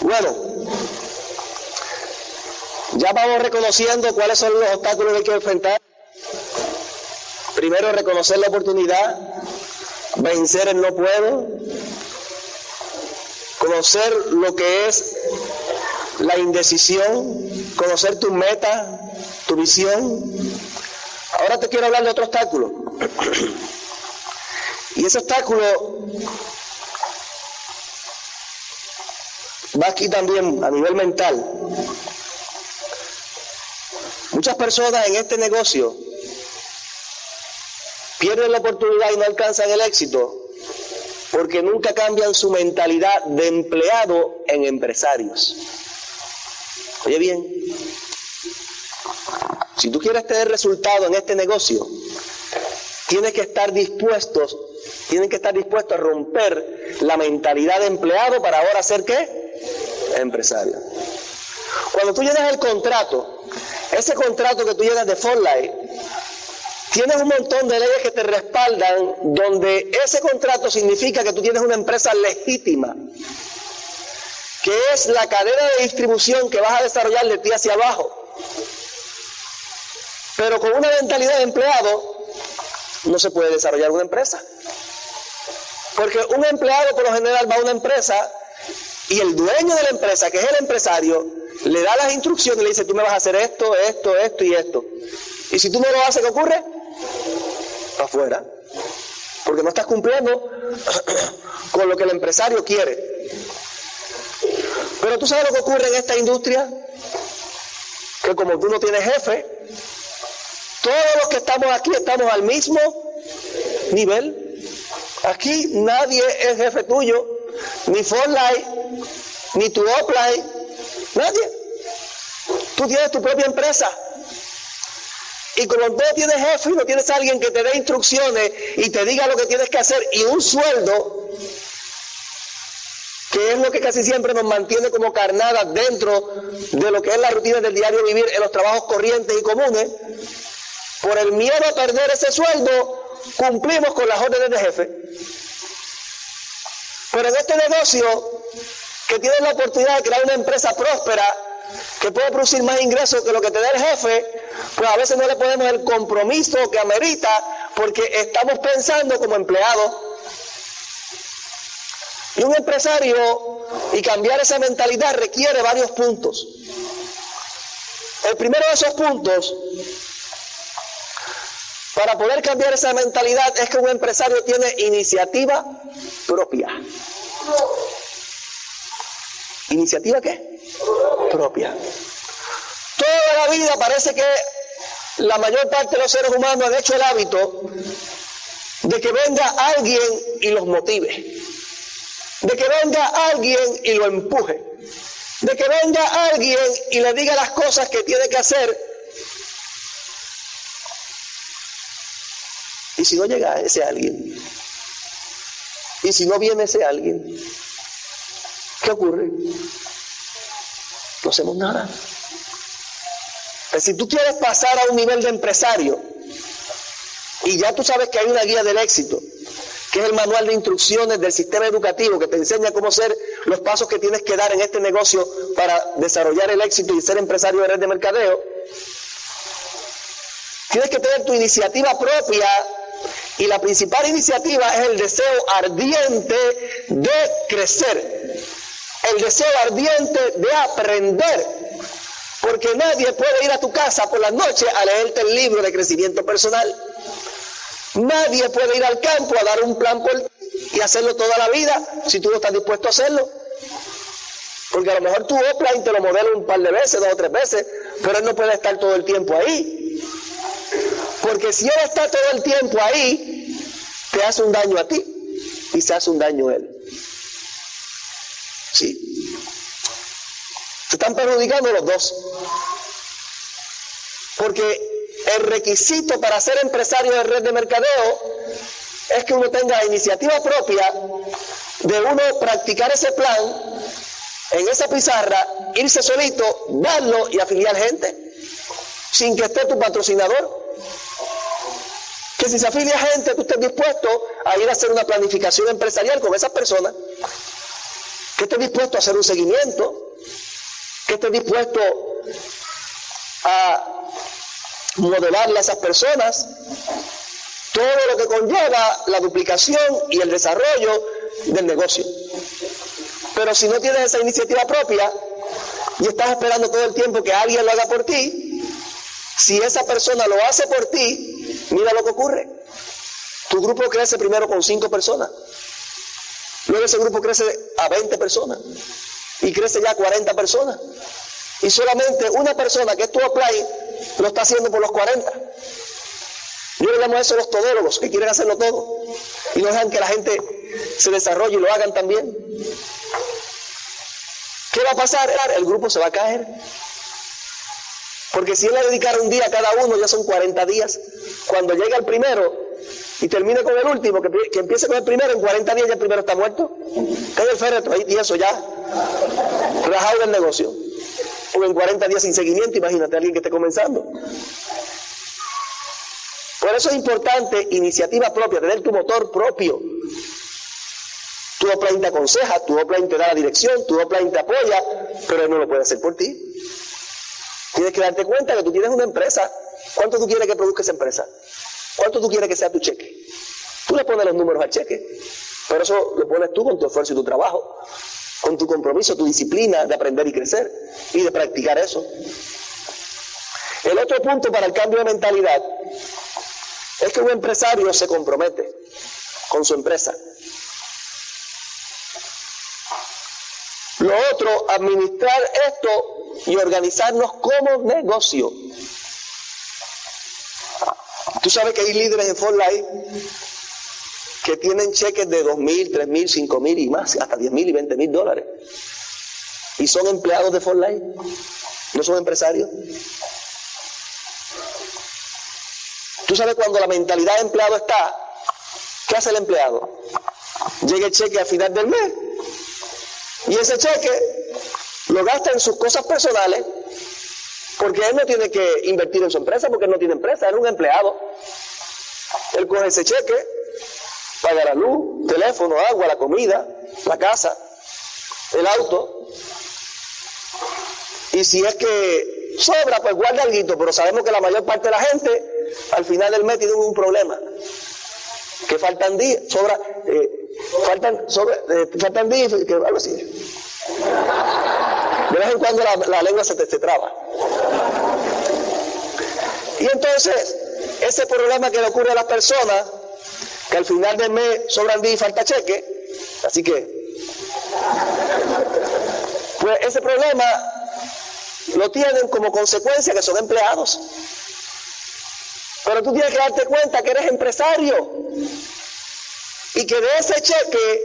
Bueno, ya vamos reconociendo cuáles son los obstáculos que hay que enfrentar. Primero, reconocer la oportunidad, vencer el no puedo, conocer lo que es la indecisión, conocer tu meta, tu visión. Ahora te quiero hablar de otro obstáculo. Y ese obstáculo va aquí también a nivel mental. Muchas personas en este negocio pierden la oportunidad y no alcanzan el éxito porque nunca cambian su mentalidad de empleado en empresarios. Oye bien, si tú quieres tener resultado en este negocio, tienes que estar dispuestos, tienen que estar dispuestos a romper la mentalidad de empleado para ahora ser qué? Empresario. Cuando tú llenas el contrato, ese contrato que tú llenas de Life, tienes un montón de leyes que te respaldan donde ese contrato significa que tú tienes una empresa legítima, que es la cadena de distribución que vas a desarrollar de ti hacia abajo. Pero con una mentalidad de empleado no se puede desarrollar una empresa. Porque un empleado por lo general va a una empresa y el dueño de la empresa, que es el empresario, le da las instrucciones y le dice, tú me vas a hacer esto, esto, esto y esto. Y si tú no lo haces, ¿qué ocurre? Afuera. Porque no estás cumpliendo con lo que el empresario quiere. Pero tú sabes lo que ocurre en esta industria, que como tú no tienes jefe, todos los que estamos aquí estamos al mismo nivel. Aquí nadie es jefe tuyo, ni Fortnite, ni tu Opline, nadie. Tú tienes tu propia empresa. Y como no tienes jefe y no tienes alguien que te dé instrucciones y te diga lo que tienes que hacer y un sueldo, que es lo que casi siempre nos mantiene como carnadas dentro de lo que es la rutina del diario vivir en los trabajos corrientes y comunes, por el miedo a perder ese sueldo, cumplimos con las órdenes de jefe. Pero en este negocio, que tienes la oportunidad de crear una empresa próspera, que puede producir más ingresos que lo que te da el jefe, pues a veces no le ponemos el compromiso que amerita porque estamos pensando como empleados. Y un empresario y cambiar esa mentalidad requiere varios puntos. El primero de esos puntos para poder cambiar esa mentalidad es que un empresario tiene iniciativa propia. ¿Iniciativa qué? Propia. Toda la vida parece que la mayor parte de los seres humanos han hecho el hábito de que venga alguien y los motive. De que venga alguien y lo empuje. De que venga alguien y le diga las cosas que tiene que hacer ¿Y si no llega ese alguien? ¿Y si no viene ese alguien? ¿Qué ocurre? No hacemos nada. Pero si tú quieres pasar a un nivel de empresario y ya tú sabes que hay una guía del éxito, que es el manual de instrucciones del sistema educativo que te enseña cómo ser los pasos que tienes que dar en este negocio para desarrollar el éxito y ser empresario de red de mercadeo, tienes que tener tu iniciativa propia y la principal iniciativa es el deseo ardiente de crecer, el deseo ardiente de aprender, porque nadie puede ir a tu casa por la noche a leerte el libro de crecimiento personal. Nadie puede ir al campo a dar un plan por y hacerlo toda la vida si tú no estás dispuesto a hacerlo. Porque a lo mejor tu offline te lo modela un par de veces, dos o tres veces, pero él no puede estar todo el tiempo ahí. Porque si él está todo el tiempo ahí, te hace un daño a ti y se hace un daño a él. Sí. Se están perjudicando los dos. Porque el requisito para ser empresario de red de mercadeo es que uno tenga iniciativa propia de uno practicar ese plan en esa pizarra, irse solito, darlo y afiliar gente, sin que esté tu patrocinador. Que si se afilia gente, tú estés dispuesto a ir a hacer una planificación empresarial con esas personas. Esté dispuesto a hacer un seguimiento, que esté dispuesto a modelarle a esas personas todo lo que conlleva la duplicación y el desarrollo del negocio. Pero si no tienes esa iniciativa propia y estás esperando todo el tiempo que alguien lo haga por ti, si esa persona lo hace por ti, mira lo que ocurre. Tu grupo crece primero con cinco personas. Luego ese grupo crece a 20 personas. Y crece ya a 40 personas. Y solamente una persona que es tu apply lo está haciendo por los 40. Yo le llamo a eso los todólogos, que quieren hacerlo todo. Y no dejan que la gente se desarrolle y lo hagan también. ¿Qué va a pasar? El grupo se va a caer. Porque si él le dedicara un día a cada uno, ya son 40 días. Cuando llega el primero y termine con el último, que, empiece con el primero, en 40 días ya el primero está muerto. Cae el féretro ahí y eso ya. Rajado del negocio. O en 40 días sin seguimiento, imagínate alguien que esté comenzando. Por eso es importante iniciativa propia, tener tu motor propio. Tu offline te aconseja, tu offline te da la dirección, tu offline te apoya, pero él no lo puede hacer por ti. Tienes que darte cuenta que tú tienes una empresa. ¿Cuánto tú quieres que produzca esa empresa? ¿Cuánto tú quieres que sea tu cheque? Tú le pones los números al cheque, pero eso lo pones tú con tu esfuerzo y tu trabajo, con tu compromiso, tu disciplina de aprender y crecer y de practicar eso. El otro punto para el cambio de mentalidad es que un empresario se compromete con su empresa. Lo otro, administrar esto y organizarnos como negocio. Tú sabes que hay líderes en Fort que tienen cheques de 2 mil, 3 mil, 5 mil y más, hasta 10 mil y 20 mil dólares. Y son empleados de Fort no son empresarios. Tú sabes cuando la mentalidad de empleado está, ¿qué hace el empleado? Llega el cheque al final del mes y ese cheque lo gasta en sus cosas personales porque él no tiene que invertir en su empresa porque él no tiene empresa, él es un empleado. Él coge ese cheque, paga la luz, teléfono, agua, la comida, la casa, el auto. Y si es que sobra, pues guarda algo, pero sabemos que la mayor parte de la gente al final del mes tiene un problema. Que faltan días, sobra, eh, faltan, sobre, eh, faltan días, que algo así. De vez en cuando la, lengua se te se traba. Y entonces, ese problema que le ocurre a las personas, que al final del mes sobran días y falta cheque, así que, pues ese problema lo tienen como consecuencia que son empleados. Pero tú tienes que darte cuenta que eres empresario y que de ese cheque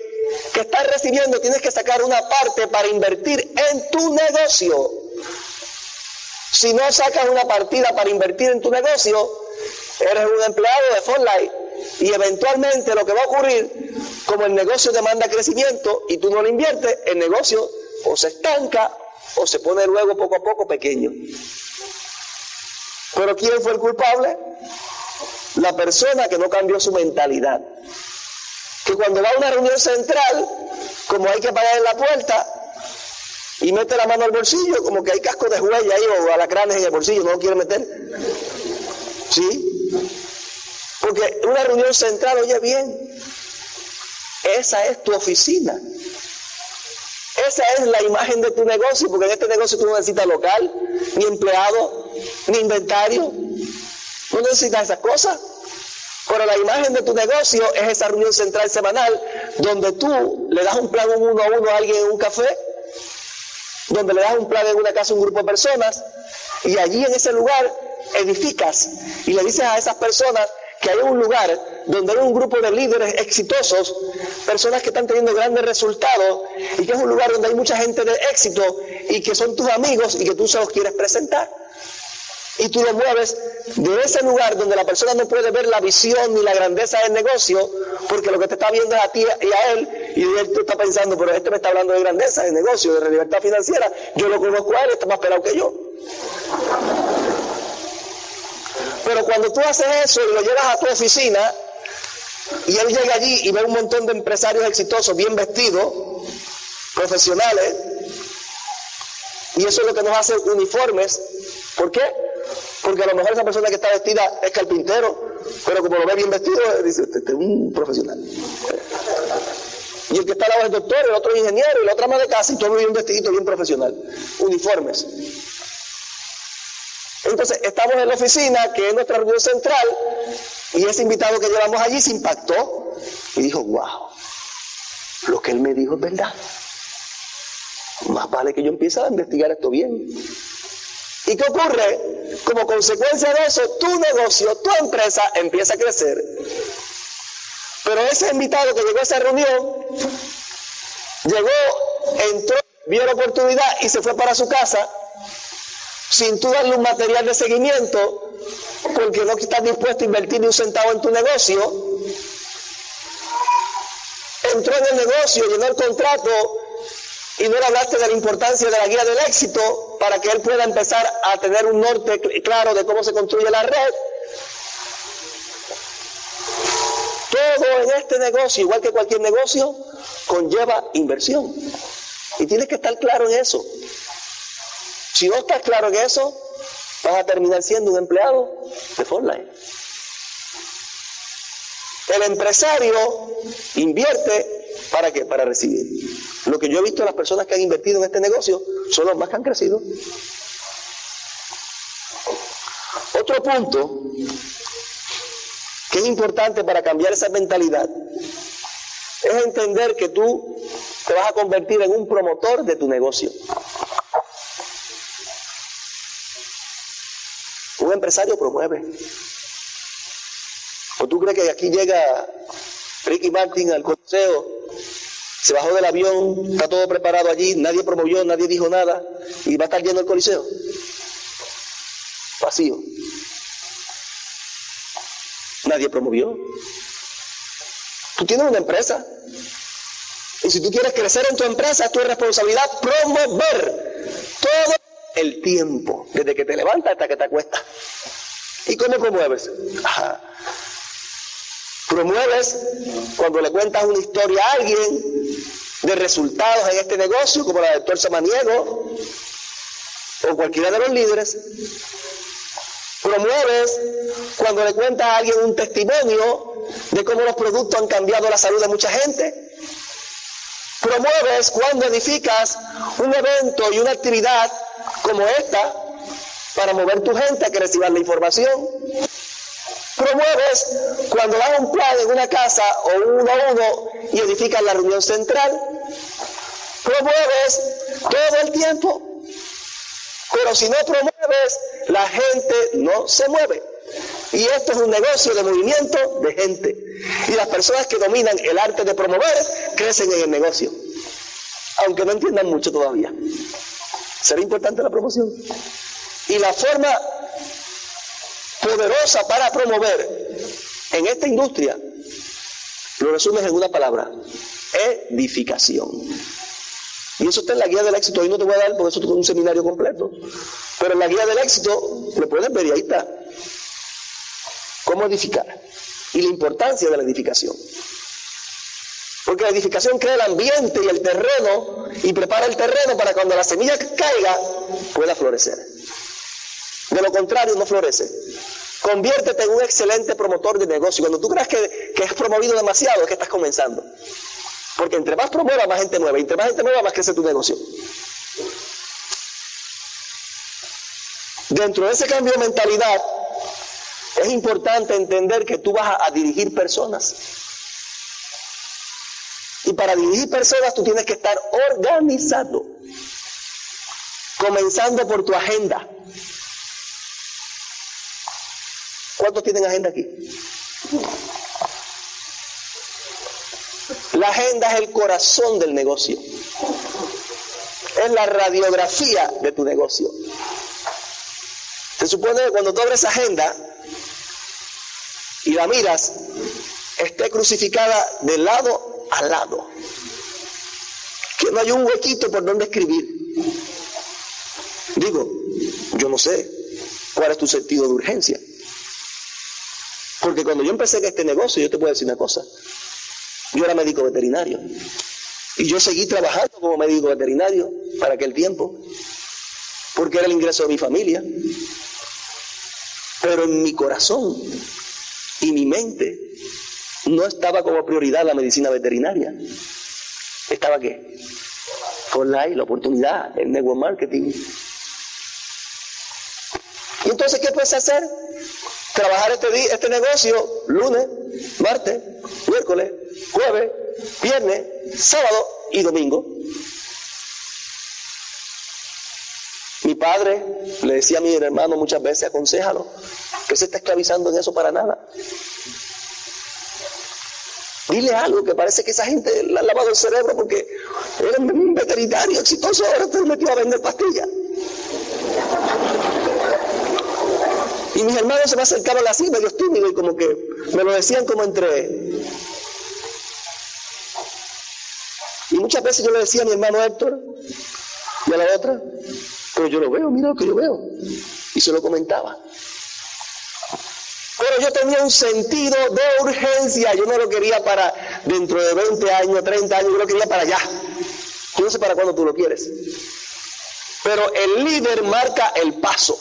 que estás recibiendo tienes que sacar una parte para invertir en tu negocio. Si no sacas una partida para invertir en tu negocio, eres un empleado de Fortnite y eventualmente lo que va a ocurrir, como el negocio demanda crecimiento y tú no lo inviertes, el negocio o se estanca o se pone luego poco a poco pequeño. Pero ¿quién fue el culpable? La persona que no cambió su mentalidad que cuando va a una reunión central, como hay que pagar en la puerta, y mete la mano al bolsillo, como que hay casco de huella ahí o alacranes en el bolsillo, no lo quiere meter. ¿Sí? Porque una reunión central, oye bien, esa es tu oficina. Esa es la imagen de tu negocio, porque en este negocio tú no necesitas local, ni empleado, ni inventario. No necesitas esas cosas. Pero la imagen de tu negocio es esa reunión central semanal donde tú le das un plan uno a uno a alguien en un café, donde le das un plan en una casa a un grupo de personas y allí en ese lugar edificas y le dices a esas personas que hay un lugar donde hay un grupo de líderes exitosos, personas que están teniendo grandes resultados y que es un lugar donde hay mucha gente de éxito y que son tus amigos y que tú se los quieres presentar y tú lo mueves de ese lugar donde la persona no puede ver la visión ni la grandeza del negocio, porque lo que te está viendo es a ti y a él, y él tú está pensando, pero este me está hablando de grandeza, de negocio, de libertad financiera, yo lo conozco a él, está más pelado que yo. Pero cuando tú haces eso y lo llevas a tu oficina, y él llega allí y ve un montón de empresarios exitosos bien vestidos, profesionales. Y eso es lo que nos hace uniformes. ¿Por qué? Porque a lo mejor esa persona que está vestida es carpintero, pero como lo ve bien vestido, dice, este, este es un profesional. Y el que está al lado es doctor, el otro es ingeniero, y la otra más de casa, y todo bien vestidito, bien profesional. Uniformes. Entonces, estamos en la oficina, que es nuestra reunión central, y ese invitado que llevamos allí se impactó y dijo, wow, lo que él me dijo es verdad. Más vale que yo empiece a investigar esto bien. ¿Y qué ocurre? Como consecuencia de eso, tu negocio, tu empresa empieza a crecer. Pero ese invitado que llegó a esa reunión, llegó, entró, vio la oportunidad y se fue para su casa sin tú darle un material de seguimiento, porque no estás dispuesto a invertir ni un centavo en tu negocio, entró en el negocio, llenó el contrato y no le hablaste de la importancia de la guía del éxito para que él pueda empezar a tener un norte claro de cómo se construye la red. Todo en este negocio, igual que cualquier negocio, conlleva inversión. Y tienes que estar claro en eso. Si no estás claro en eso, vas a terminar siendo un empleado de Fortnite. El empresario invierte para qué? Para recibir. Lo que yo he visto las personas que han invertido en este negocio son los más que han crecido. Otro punto que es importante para cambiar esa mentalidad es entender que tú te vas a convertir en un promotor de tu negocio. Empresario promueve. ¿O tú crees que aquí llega Ricky Martin al consejo, se bajó del avión, está todo preparado allí, nadie promovió, nadie dijo nada, y va a estar lleno el coliseo? Vacío. Nadie promovió. Tú tienes una empresa. Y si tú quieres crecer en tu empresa, es tu responsabilidad promover todo el tiempo, desde que te levantas hasta que te acuestas. ¿Y cómo promueves? Promueves cuando le cuentas una historia a alguien de resultados en este negocio, como la del doctor Samaniego o cualquiera de los líderes. Promueves cuando le cuentas a alguien un testimonio de cómo los productos han cambiado la salud de mucha gente. Promueves cuando edificas un evento y una actividad como esta para mover tu gente a que reciban la información. Promueves cuando das un plan en una casa o uno a uno y edificas la reunión central. Promueves todo el tiempo. Pero si no promueves, la gente no se mueve. Y esto es un negocio de movimiento de gente. Y las personas que dominan el arte de promover crecen en el negocio. Aunque no entiendan mucho todavía. ¿Será importante la promoción? Y la forma poderosa para promover en esta industria lo resumes en una palabra, edificación. Y eso está en la guía del éxito. Hoy no te voy a dar porque eso es un seminario completo. Pero en la guía del éxito lo puedes ver y ahí está. Cómo edificar. Y la importancia de la edificación. Porque la edificación crea el ambiente y el terreno y prepara el terreno para cuando la semilla caiga pueda florecer. De lo contrario, no florece. Conviértete en un excelente promotor de negocio. Cuando tú creas que, que has promovido demasiado, es que estás comenzando. Porque entre más promueva, más gente nueva. Entre más gente nueva, más crece tu negocio. Dentro de ese cambio de mentalidad, es importante entender que tú vas a dirigir personas. Para dirigir personas tú tienes que estar organizado, comenzando por tu agenda. ¿Cuántos tienen agenda aquí? La agenda es el corazón del negocio. Es la radiografía de tu negocio. Se supone que cuando tú abres agenda y la miras, esté crucificada de lado al lado. Que no hay un huequito por donde escribir. Digo, yo no sé cuál es tu sentido de urgencia. Porque cuando yo empecé con este negocio, yo te puedo decir una cosa. Yo era médico veterinario. Y yo seguí trabajando como médico veterinario para aquel tiempo, porque era el ingreso de mi familia. Pero en mi corazón y mi mente no estaba como prioridad la medicina veterinaria. ¿Estaba qué? Online, la oportunidad, el network marketing. Entonces, ¿qué puedes hacer? Trabajar este, este negocio lunes, martes, miércoles, jueves, viernes, sábado y domingo. Mi padre le decía a mi hermano muchas veces, aconsejalo, que se está esclavizando en eso para nada. Dile algo que parece que esa gente le ha lavado el cerebro porque era un veterinario exitoso, ahora te metió a vender pastillas. Y mis hermanos se me acercaban así, medio tímidos, y como que me lo decían como entre... Y muchas veces yo le decía a mi hermano Héctor y a la otra, pero yo lo veo, mira lo que yo veo. Y se lo comentaba. Pero yo tenía un sentido de urgencia. Yo no lo quería para dentro de 20 años, 30 años, yo lo quería para allá. Yo no sé para cuándo tú lo quieres. Pero el líder marca el paso.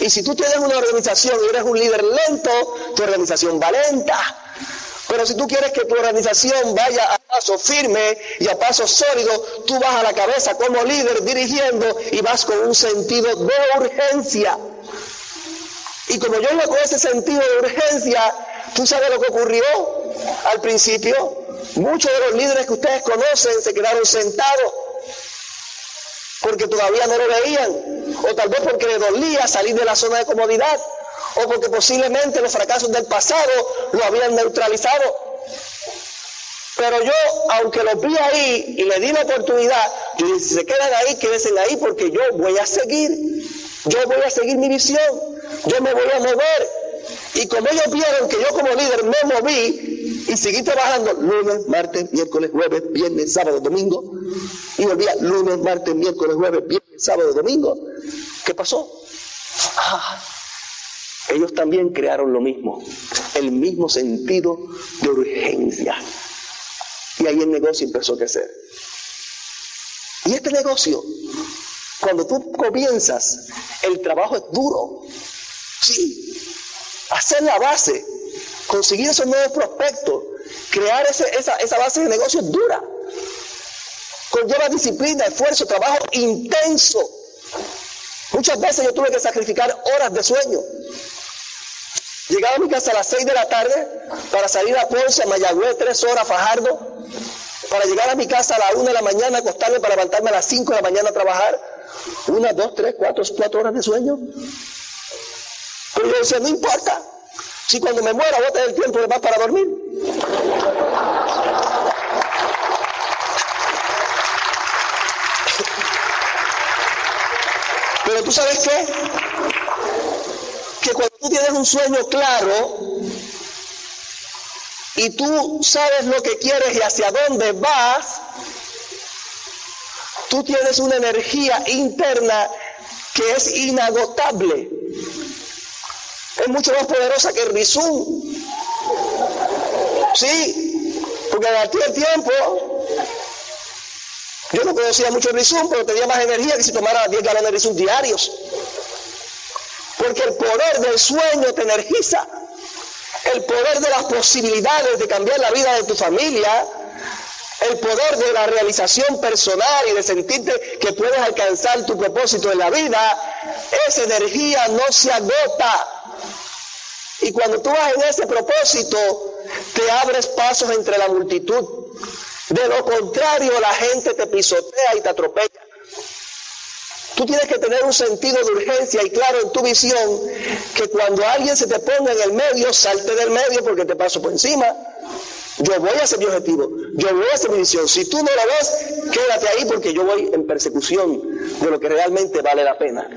Y si tú tienes una organización y eres un líder lento, tu organización va lenta. Pero si tú quieres que tu organización vaya a paso firme y a paso sólido, tú vas a la cabeza como líder dirigiendo y vas con un sentido de urgencia. Y como yo iba con ese sentido de urgencia, tú sabes lo que ocurrió al principio. Muchos de los líderes que ustedes conocen se quedaron sentados porque todavía no lo veían, o tal vez porque le dolía salir de la zona de comodidad, o porque posiblemente los fracasos del pasado lo habían neutralizado. Pero yo, aunque los vi ahí y le di la oportunidad, yo dije, si se quedan ahí, quédense ahí porque yo voy a seguir. Yo voy a seguir mi visión. Yo me voy a mover. Y como ellos vieron que yo como líder me moví y seguí trabajando lunes, martes, miércoles, jueves, viernes, sábado, domingo, y volvía lunes, martes, miércoles, jueves, viernes, sábado, domingo, ¿qué pasó? Ah, ellos también crearon lo mismo, el mismo sentido de urgencia. Y ahí el negocio empezó a crecer. Y este negocio, cuando tú comienzas, el trabajo es duro. Sí, hacer la base, conseguir esos nuevos prospectos, crear esa, esa base de negocio es dura. Conlleva disciplina, esfuerzo, trabajo intenso. Muchas veces yo tuve que sacrificar horas de sueño. Llegaba a mi casa a las 6 de la tarde para salir a Ponce, a Mayagüez, tres horas, Fajardo, para llegar a mi casa a las 1 de la mañana, acostarme para levantarme a las 5 de la mañana a trabajar. Una, dos, tres, cuatro, cuatro horas de sueño. Yo decía, no importa. Si cuando me muera voy a tener tiempo de más para dormir. Pero tú sabes qué? Que cuando tú tienes un sueño claro y tú sabes lo que quieres y hacia dónde vas, tú tienes una energía interna que es inagotable es mucho más poderosa que el Rizum. Sí, porque en aquel tiempo yo no conocía mucho Rizum, pero tenía más energía que si tomara 10 galones de Rizum diarios. Porque el poder del sueño te energiza. El poder de las posibilidades de cambiar la vida de tu familia, el poder de la realización personal y de sentirte que puedes alcanzar tu propósito en la vida, esa energía no se agota. Y cuando tú vas en ese propósito, te abres pasos entre la multitud. De lo contrario, la gente te pisotea y te atropella. Tú tienes que tener un sentido de urgencia y claro en tu visión que cuando alguien se te ponga en el medio, salte del medio porque te paso por encima. Yo voy a hacer mi objetivo, yo voy a hacer mi visión. Si tú no lo ves, quédate ahí porque yo voy en persecución de lo que realmente vale la pena.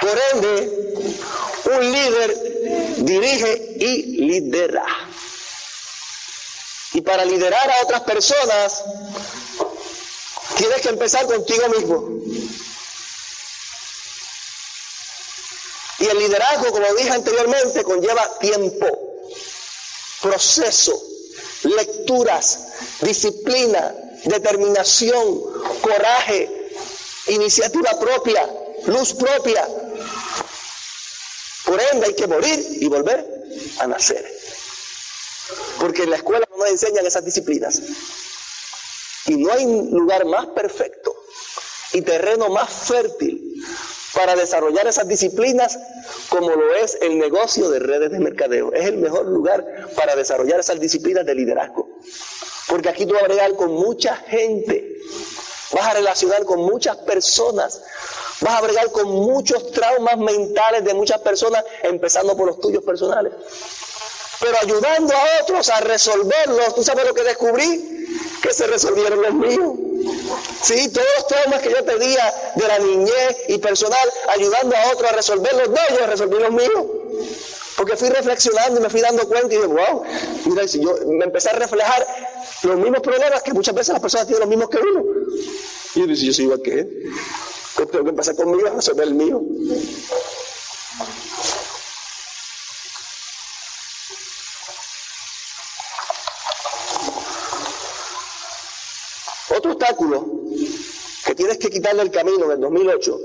Por ende, un líder dirige y lidera. Y para liderar a otras personas, tienes que empezar contigo mismo. El liderazgo, como dije anteriormente, conlleva tiempo, proceso, lecturas, disciplina, determinación, coraje, iniciativa propia, luz propia. Por ende hay que morir y volver a nacer. Porque en la escuela no nos enseñan esas disciplinas. Y no hay lugar más perfecto y terreno más fértil para desarrollar esas disciplinas como lo es el negocio de redes de mercadeo. Es el mejor lugar para desarrollar esas disciplinas de liderazgo. Porque aquí tú vas a bregar con mucha gente, vas a relacionar con muchas personas, vas a bregar con muchos traumas mentales de muchas personas, empezando por los tuyos personales. Pero ayudando a otros a resolverlos, ¿tú sabes lo que descubrí? Que se resolvieron los míos. Sí, todos los traumas que yo tenía de la niñez y personal, ayudando a otros a resolverlos, no, yo resolví los míos. Porque fui reflexionando y me fui dando cuenta y dije, wow, mira, si yo me empecé a reflejar los mismos problemas que muchas veces las personas tienen los mismos que uno. Y yo dije, yo soy igual que él. Tengo que empezar conmigo a resolver el mío. Otro obstáculo que tienes que quitarle el camino en el 2008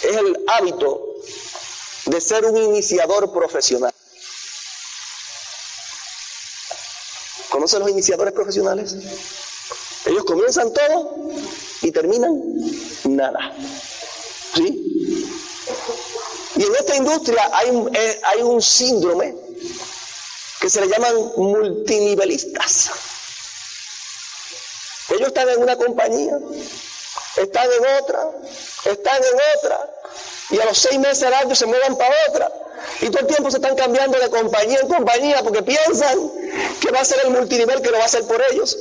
es el hábito de ser un iniciador profesional. ¿Conocen los iniciadores profesionales? Ellos comienzan todo y terminan nada. ¿Sí? Y en esta industria hay, eh, hay un síndrome que se le llaman multinivelistas. Ellos están en una compañía, están en otra, están en otra, y a los seis meses al año se mueven para otra. Y todo el tiempo se están cambiando de compañía en compañía porque piensan que va a ser el multinivel que lo va a hacer por ellos.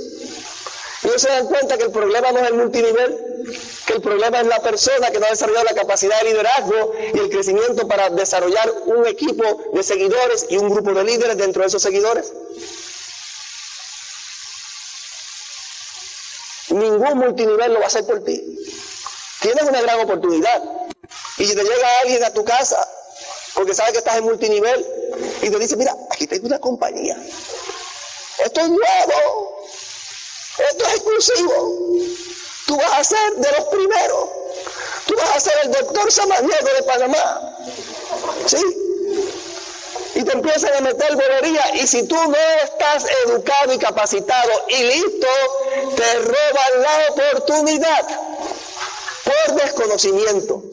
Y ellos se dan cuenta que el problema no es el multinivel, que el problema es la persona que no ha desarrollado la capacidad de liderazgo y el crecimiento para desarrollar un equipo de seguidores y un grupo de líderes dentro de esos seguidores. Ningún multinivel lo va a hacer por ti. Tienes una gran oportunidad. Y si te llega alguien a tu casa, porque sabe que estás en multinivel, y te dice, mira, aquí tengo una compañía. Esto es nuevo. Esto es exclusivo. Tú vas a ser de los primeros. Tú vas a ser el doctor Samaniego de Panamá. ¿Sí? Y te empiezan a meter bolería. Y si tú no estás educado y capacitado y listo, te roban la oportunidad por desconocimiento.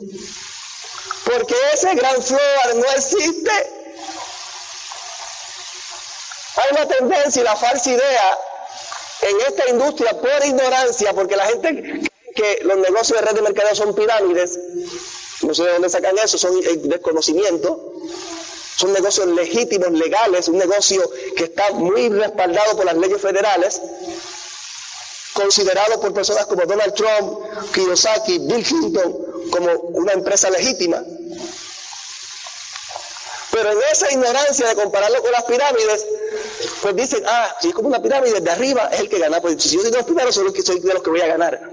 Porque ese gran flor no existe. Hay una tendencia y la falsa idea en esta industria por ignorancia, porque la gente que los negocios de red de mercadeo son pirámides, no sé de dónde sacan eso, son desconocimiento, son negocios legítimos, legales, un negocio que está muy respaldado por las leyes federales, considerado por personas como Donald Trump, Kiyosaki, Bill Clinton como una empresa legítima. Pero en esa ignorancia de compararlo con las pirámides, pues dicen, ah, si es como una pirámide, de arriba es el que gana. Pues si yo soy de los primeros, soy, soy de los que voy a ganar.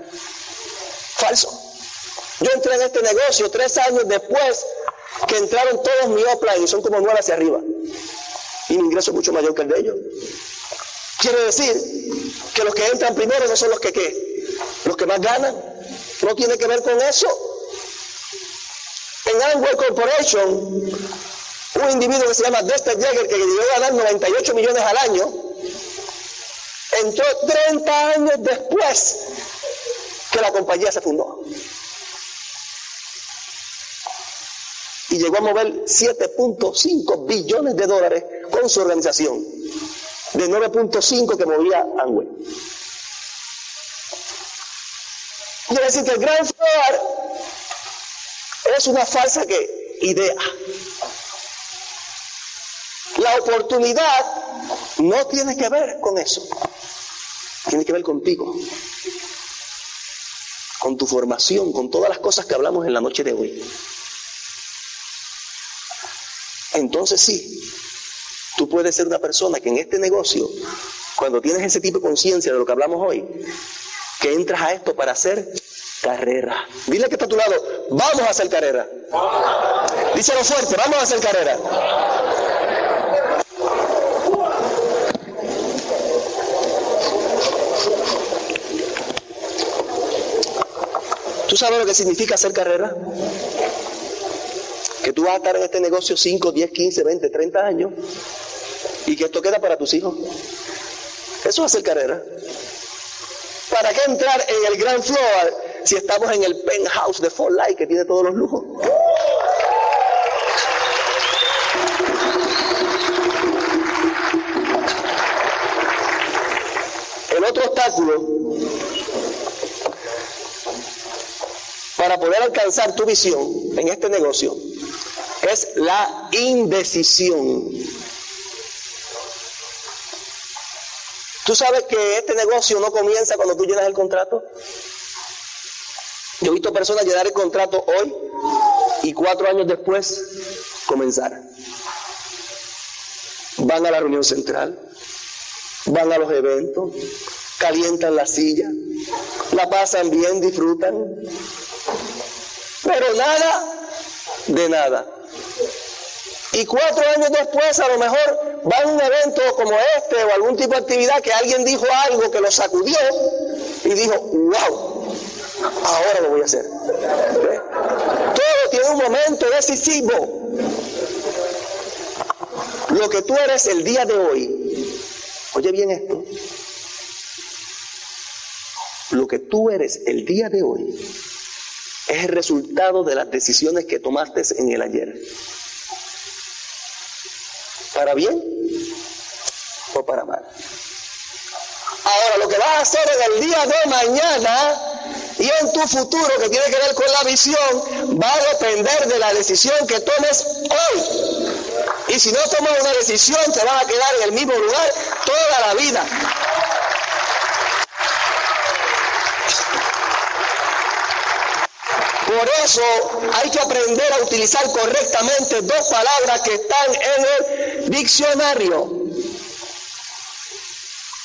Falso. Yo entré en este negocio tres años después que entraron todos mi upline y son como nueve hacia arriba. Y mi ingreso es mucho mayor que el de ellos. Quiere decir que los que entran primero no son los que qué, los que más ganan. No tiene que ver con eso. En Amway Corporation un individuo que se llama Dexter Jagger, que llegó a ganar 98 millones al año, entró 30 años después que la compañía se fundó. Y llegó a mover 7.5 billones de dólares con su organización, de 9.5 que movía Amway. Quiere decir que el gran fraud es una falsa idea. La oportunidad no tiene que ver con eso. Tiene que ver contigo. Con tu formación, con todas las cosas que hablamos en la noche de hoy. Entonces sí, tú puedes ser una persona que en este negocio, cuando tienes ese tipo de conciencia de lo que hablamos hoy, que entras a esto para ser carrera. Dile que está a tu lado, vamos a hacer carrera. Díselo fuerte, vamos a hacer carrera. ¿Tú sabes lo que significa hacer carrera? Que tú vas a estar en este negocio 5, 10, 15, 20, 30 años y que esto queda para tus hijos. Eso es hacer carrera. ¿Para qué entrar en el gran floor si estamos en el penthouse de Fort Light que tiene todos los lujos? El otro obstáculo para poder alcanzar tu visión en este negocio es la indecisión. ¿Tú sabes que este negocio no comienza cuando tú llenas el contrato? Yo he visto personas llenar el contrato hoy y cuatro años después comenzar. Van a la reunión central, van a los eventos, calientan la silla, la pasan bien, disfrutan, pero nada de nada. Y cuatro años después a lo mejor va a un evento como este o algún tipo de actividad que alguien dijo algo que lo sacudió y dijo, wow, ahora lo voy a hacer. Todo tiene un momento decisivo. Lo que tú eres el día de hoy, oye bien esto, lo que tú eres el día de hoy es el resultado de las decisiones que tomaste en el ayer. ¿Para bien o para mal? Ahora, lo que vas a hacer en el día de mañana y en tu futuro, que tiene que ver con la visión, va a depender de la decisión que tomes hoy. Y si no tomas una decisión, te vas a quedar en el mismo lugar toda la vida. Por eso hay que aprender a utilizar correctamente dos palabras que están en el diccionario,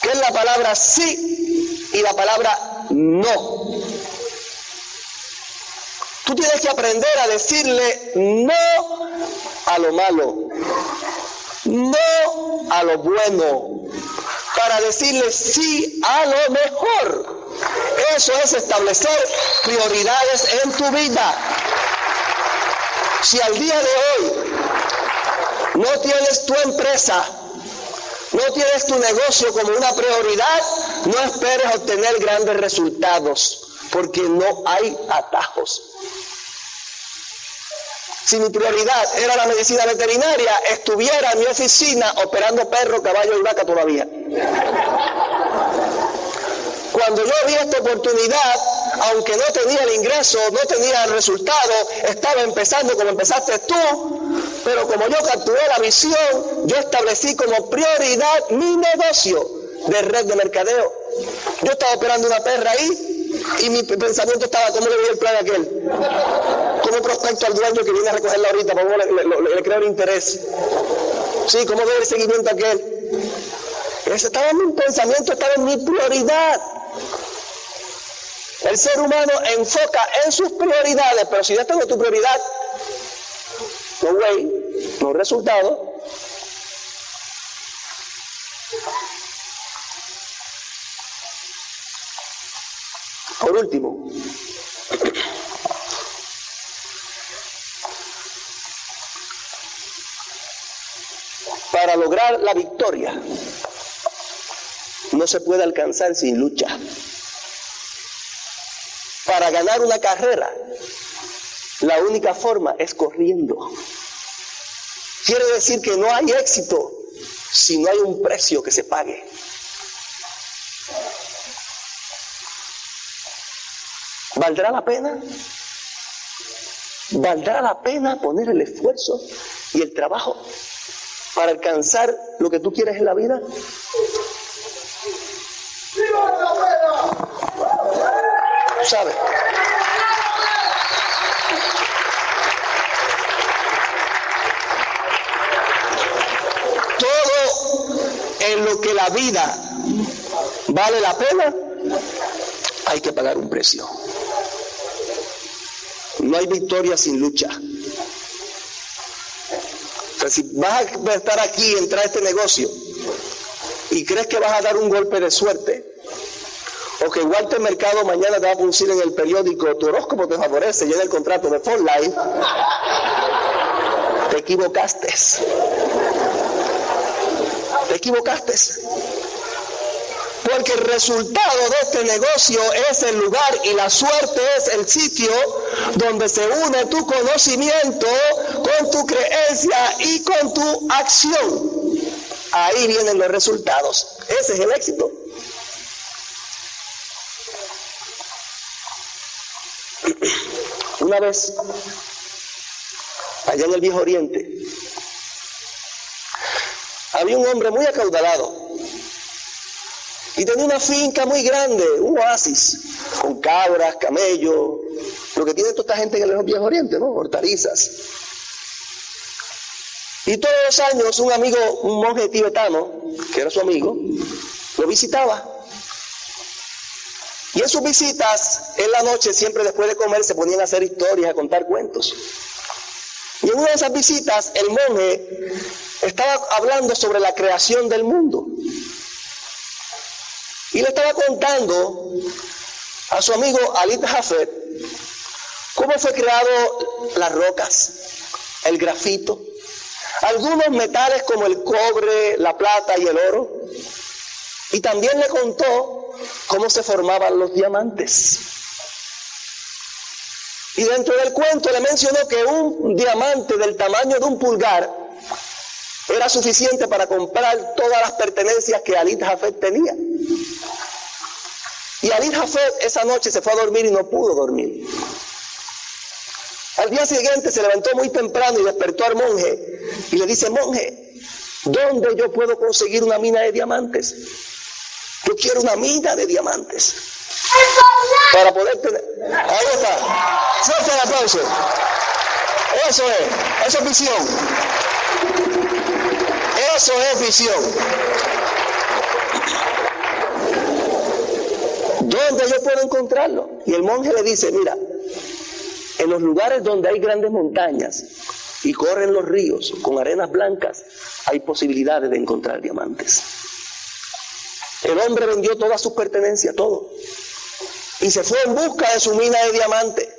que es la palabra sí y la palabra no. Tú tienes que aprender a decirle no a lo malo, no a lo bueno, para decirle sí a lo mejor. Eso es establecer prioridades en tu vida. Si al día de hoy no tienes tu empresa, no tienes tu negocio como una prioridad, no esperes obtener grandes resultados, porque no hay atajos. Si mi prioridad era la medicina veterinaria, estuviera en mi oficina operando perro, caballo y vaca todavía. Cuando yo vi esta oportunidad, aunque no tenía el ingreso, no tenía el resultado, estaba empezando como empezaste tú, pero como yo capturé la visión, yo establecí como prioridad mi negocio de red de mercadeo. Yo estaba operando una perra ahí y mi pensamiento estaba, ¿cómo le doy el plan a aquel? ¿Cómo prospecto al dueño que viene a recogerla ahorita? ¿Cómo le, creo el interés? Sí, ¿cómo doy el seguimiento a aquel? Ese estaba en mi pensamiento, estaba en mi prioridad. El ser humano enfoca en sus prioridades, pero si ya tengo tu prioridad, no way, no resultado. Por último, para lograr la victoria, no se puede alcanzar sin lucha. Para ganar una carrera, la única forma es corriendo. Quiere decir que no hay éxito si no hay un precio que se pague. ¿Valdrá la pena? ¿Valdrá la pena poner el esfuerzo y el trabajo para alcanzar lo que tú quieres en la vida? ¿Sabes? Todo en lo que la vida vale la pena, hay que pagar un precio. no hay victoria sin lucha. Si vas a estar aquí, entrar a este negocio y crees que vas a dar un golpe de suerte, o que Walter Mercado mañana te va a producir en el periódico, tu horóscopo te favorece, llena el contrato de Life, te equivocaste. Te equivocaste. Porque el resultado de este negocio es el lugar y la suerte es el sitio donde se une tu conocimiento con tu creencia y con tu acción. Ahí vienen los resultados. Ese es el éxito. Una vez, allá en el Viejo Oriente, había un hombre muy acaudalado y tenía una finca muy grande, un oasis, con cabras, camellos, lo que tiene toda esta gente en el Viejo Oriente, ¿no? Hortalizas. Y todos los años un amigo, un monje tibetano, que era su amigo, lo visitaba. Y en sus visitas, en la noche, siempre después de comer, se ponían a hacer historias, a contar cuentos. Y en una de esas visitas, el monje estaba hablando sobre la creación del mundo. Y le estaba contando a su amigo Alit Jafet cómo fue creado las rocas, el grafito, algunos metales como el cobre, la plata y el oro. Y también le contó cómo se formaban los diamantes. Y dentro del cuento le mencionó que un diamante del tamaño de un pulgar era suficiente para comprar todas las pertenencias que Alit Jafet tenía. Y Alit Jafet esa noche se fue a dormir y no pudo dormir. Al día siguiente se levantó muy temprano y despertó al monje y le dice, monje, ¿dónde yo puedo conseguir una mina de diamantes? Yo quiero una mina de diamantes. Para poder tener... Ahí está. Fuerte el aplauso. Eso es. Eso es visión. Eso es visión. ¿Dónde yo puedo encontrarlo? Y el monje le dice, mira, en los lugares donde hay grandes montañas y corren los ríos con arenas blancas, hay posibilidades de encontrar diamantes. El hombre vendió todas sus pertenencias, todo, y se fue en busca de su mina de diamante.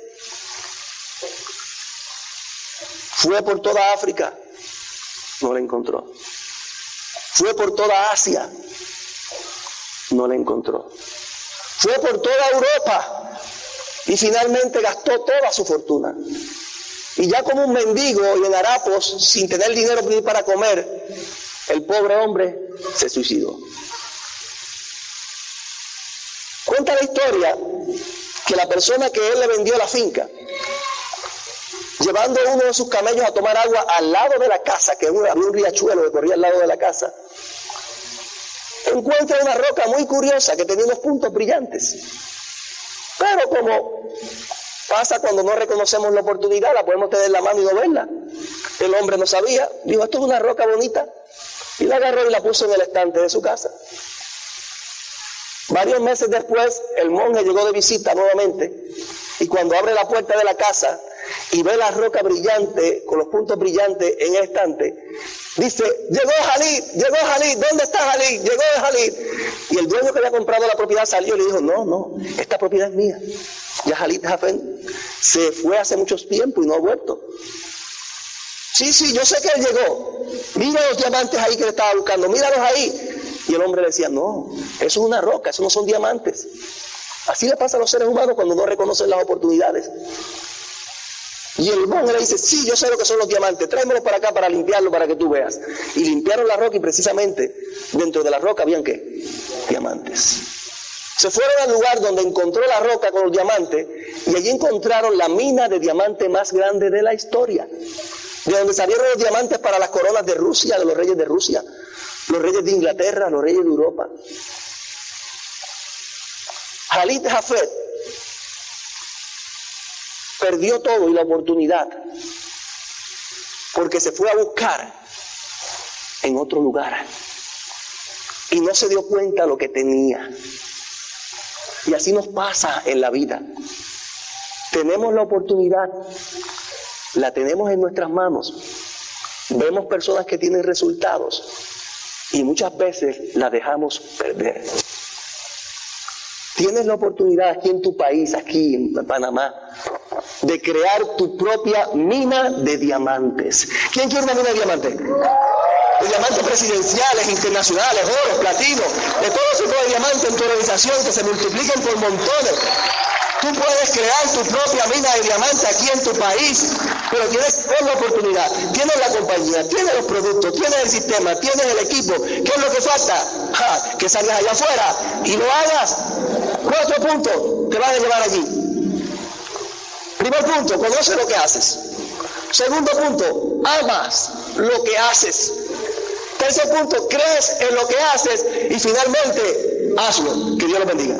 Fue por toda África, no la encontró. Fue por toda Asia, no la encontró. Fue por toda Europa y finalmente gastó toda su fortuna. Y ya como un mendigo y en harapos, sin tener dinero para comer, el pobre hombre se suicidó. La historia que la persona que él le vendió la finca, llevando uno de sus camellos a tomar agua al lado de la casa, que había un riachuelo que corría al lado de la casa, encuentra una roca muy curiosa que tenía unos puntos brillantes. Pero como pasa cuando no reconocemos la oportunidad, la podemos tener en la mano y no verla. El hombre no sabía, dijo, esto es una roca bonita, y la agarró y la puso en el estante de su casa. Varios meses después, el monje llegó de visita nuevamente y cuando abre la puerta de la casa y ve la roca brillante, con los puntos brillantes en el estante, dice, llegó Jalí, llegó Jalí, ¿dónde está Jalí? Llegó Jalí. Y el dueño que había comprado la propiedad salió y le dijo, no, no, esta propiedad es mía. Ya Jalí Jafén se fue hace mucho tiempo y no ha vuelto. Sí, sí, yo sé que él llegó. Mira los diamantes ahí que le estaba buscando, míralos ahí. Y el hombre decía, no, eso es una roca, eso no son diamantes. Así le pasa a los seres humanos cuando no reconocen las oportunidades. Y el monje le dice, sí, yo sé lo que son los diamantes, tráemelo para acá para limpiarlo para que tú veas. Y limpiaron la roca y precisamente dentro de la roca habían qué? Diamantes. Se fueron al lugar donde encontró la roca con los diamantes y allí encontraron la mina de diamante más grande de la historia. De donde salieron los diamantes para las coronas de Rusia, de los reyes de Rusia, los reyes de Inglaterra, los reyes de Europa. Jalit Jafet perdió todo y la oportunidad porque se fue a buscar en otro lugar y no se dio cuenta lo que tenía. Y así nos pasa en la vida. Tenemos la oportunidad, la tenemos en nuestras manos. Vemos personas que tienen resultados y muchas veces la dejamos perder. Tienes la oportunidad aquí en tu país, aquí en Panamá, de crear tu propia mina de diamantes. ¿Quién quiere una mina de diamantes? De diamantes presidenciales, internacionales, oro, platino, de todo tipo de diamantes en tu organización que se multipliquen por montones. Tú puedes crear tu propia mina de diamantes aquí en tu país, pero tienes la oportunidad, tienes la compañía, tienes los productos, tienes el sistema, tienes el equipo. ¿Qué es lo que falta? que salgas allá afuera y lo hagas. Cuatro puntos te van a llevar allí. Primer punto, conoce lo que haces. Segundo punto, amas lo que haces. Tercer punto, crees en lo que haces y finalmente hazlo. Que Dios lo bendiga.